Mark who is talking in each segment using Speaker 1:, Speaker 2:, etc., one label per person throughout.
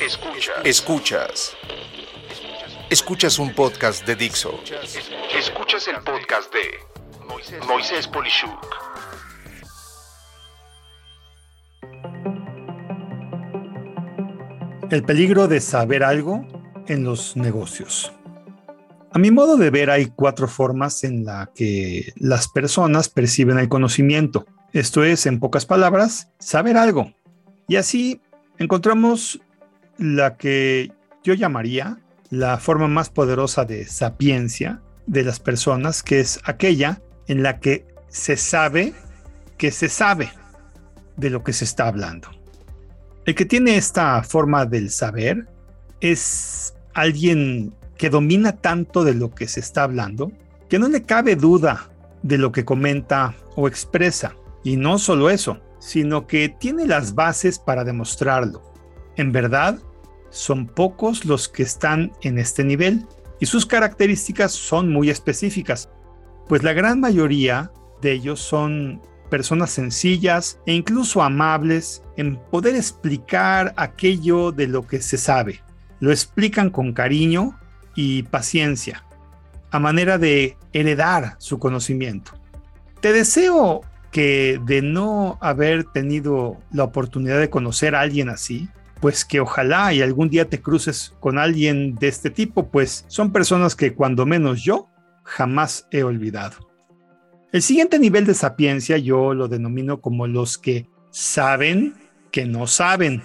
Speaker 1: Escuchas. Escuchas. Escuchas un podcast de Dixo. Escuchas el podcast de Moisés Polishuk.
Speaker 2: El peligro de saber algo en los negocios. A mi modo de ver hay cuatro formas en la que las personas perciben el conocimiento. Esto es, en pocas palabras, saber algo. Y así encontramos la que yo llamaría la forma más poderosa de sapiencia de las personas, que es aquella en la que se sabe que se sabe de lo que se está hablando. El que tiene esta forma del saber es alguien que domina tanto de lo que se está hablando que no le cabe duda de lo que comenta o expresa. Y no solo eso, sino que tiene las bases para demostrarlo. En verdad, son pocos los que están en este nivel y sus características son muy específicas, pues la gran mayoría de ellos son personas sencillas e incluso amables en poder explicar aquello de lo que se sabe. Lo explican con cariño y paciencia, a manera de heredar su conocimiento. Te deseo que de no haber tenido la oportunidad de conocer a alguien así, pues que ojalá y algún día te cruces con alguien de este tipo, pues son personas que cuando menos yo jamás he olvidado. El siguiente nivel de sapiencia yo lo denomino como los que saben que no saben.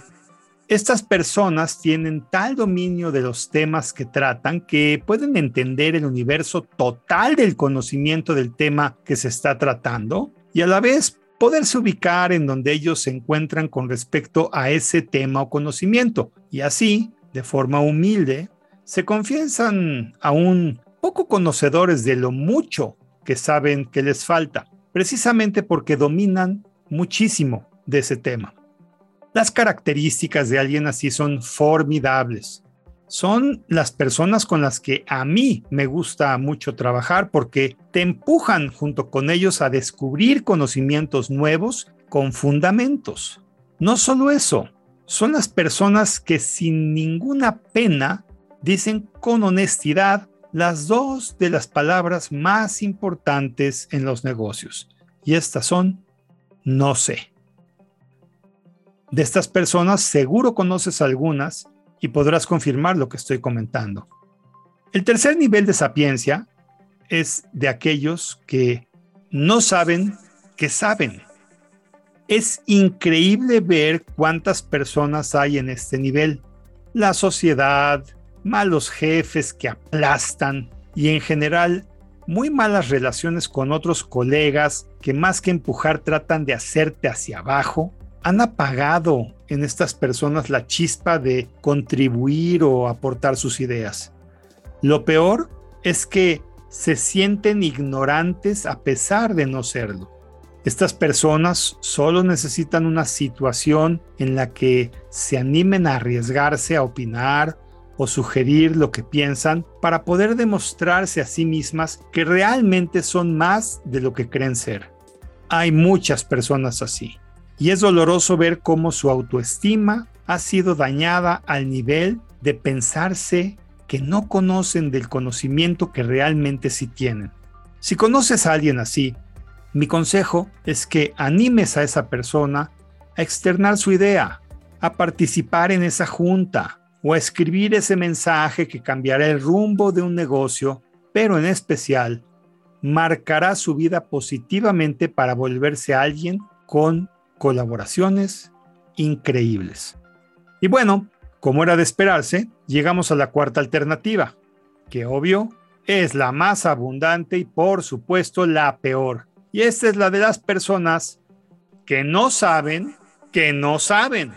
Speaker 2: Estas personas tienen tal dominio de los temas que tratan que pueden entender el universo total del conocimiento del tema que se está tratando y a la vez poderse ubicar en donde ellos se encuentran con respecto a ese tema o conocimiento. Y así, de forma humilde, se confiesan aún poco conocedores de lo mucho que saben que les falta, precisamente porque dominan muchísimo de ese tema. Las características de alguien así son formidables. Son las personas con las que a mí me gusta mucho trabajar porque te empujan junto con ellos a descubrir conocimientos nuevos con fundamentos. No solo eso, son las personas que sin ninguna pena dicen con honestidad las dos de las palabras más importantes en los negocios. Y estas son no sé. De estas personas seguro conoces algunas y podrás confirmar lo que estoy comentando. El tercer nivel de sapiencia es de aquellos que no saben que saben. Es increíble ver cuántas personas hay en este nivel. La sociedad, malos jefes que aplastan y en general muy malas relaciones con otros colegas que más que empujar tratan de hacerte hacia abajo, han apagado en estas personas la chispa de contribuir o aportar sus ideas. Lo peor es que se sienten ignorantes a pesar de no serlo. Estas personas solo necesitan una situación en la que se animen a arriesgarse a opinar o sugerir lo que piensan para poder demostrarse a sí mismas que realmente son más de lo que creen ser. Hay muchas personas así, y es doloroso ver cómo su autoestima ha sido dañada al nivel de pensarse que no conocen del conocimiento que realmente sí tienen. Si conoces a alguien así, mi consejo es que animes a esa persona a externar su idea, a participar en esa junta o a escribir ese mensaje que cambiará el rumbo de un negocio, pero en especial marcará su vida positivamente para volverse alguien con colaboraciones increíbles. Y bueno, como era de esperarse, llegamos a la cuarta alternativa, que obvio es la más abundante y por supuesto la peor. Y esta es la de las personas que no saben que no saben.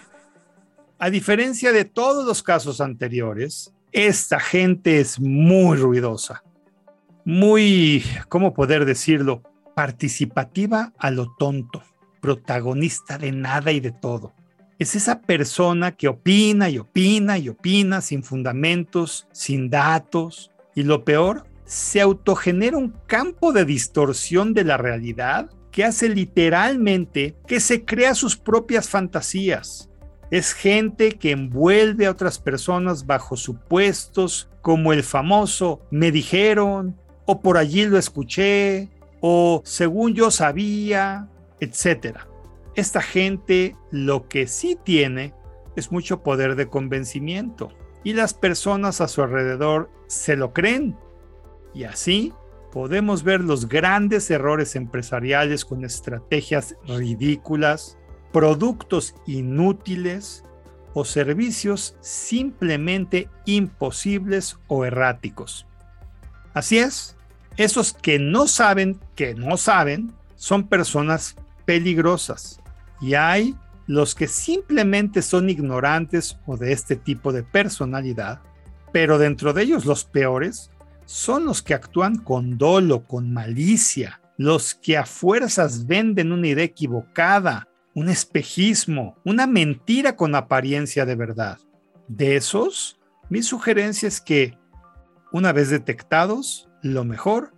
Speaker 2: A diferencia de todos los casos anteriores, esta gente es muy ruidosa, muy, ¿cómo poder decirlo? Participativa a lo tonto, protagonista de nada y de todo es esa persona que opina y opina y opina sin fundamentos, sin datos. Y lo peor, se autogenera un campo de distorsión de la realidad que hace literalmente que se crea sus propias fantasías. Es gente que envuelve a otras personas bajo supuestos como el famoso me dijeron o por allí lo escuché o según yo sabía, etc. Esta gente lo que sí tiene es mucho poder de convencimiento y las personas a su alrededor se lo creen. Y así podemos ver los grandes errores empresariales con estrategias ridículas, productos inútiles o servicios simplemente imposibles o erráticos. Así es, esos que no saben que no saben son personas peligrosas y hay los que simplemente son ignorantes o de este tipo de personalidad, pero dentro de ellos los peores son los que actúan con dolo, con malicia, los que a fuerzas venden una idea equivocada, un espejismo, una mentira con apariencia de verdad. De esos, mi sugerencia es que, una vez detectados, lo mejor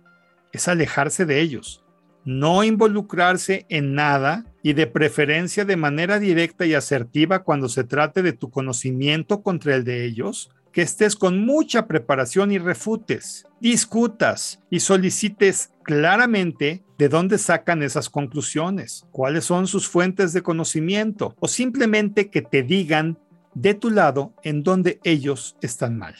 Speaker 2: es alejarse de ellos, no involucrarse en nada y de preferencia de manera directa y asertiva cuando se trate de tu conocimiento contra el de ellos, que estés con mucha preparación y refutes, discutas y solicites claramente de dónde sacan esas conclusiones, cuáles son sus fuentes de conocimiento o simplemente que te digan de tu lado en dónde ellos están mal.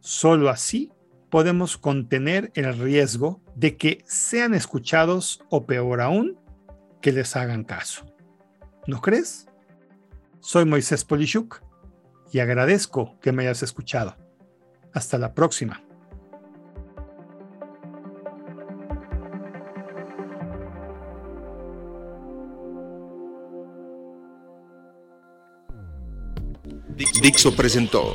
Speaker 2: Solo así podemos contener el riesgo de que sean escuchados o peor aún, que les hagan caso. ¿No crees? Soy Moisés Polishuk y agradezco que me hayas escuchado. Hasta la próxima.
Speaker 1: Dixo presentó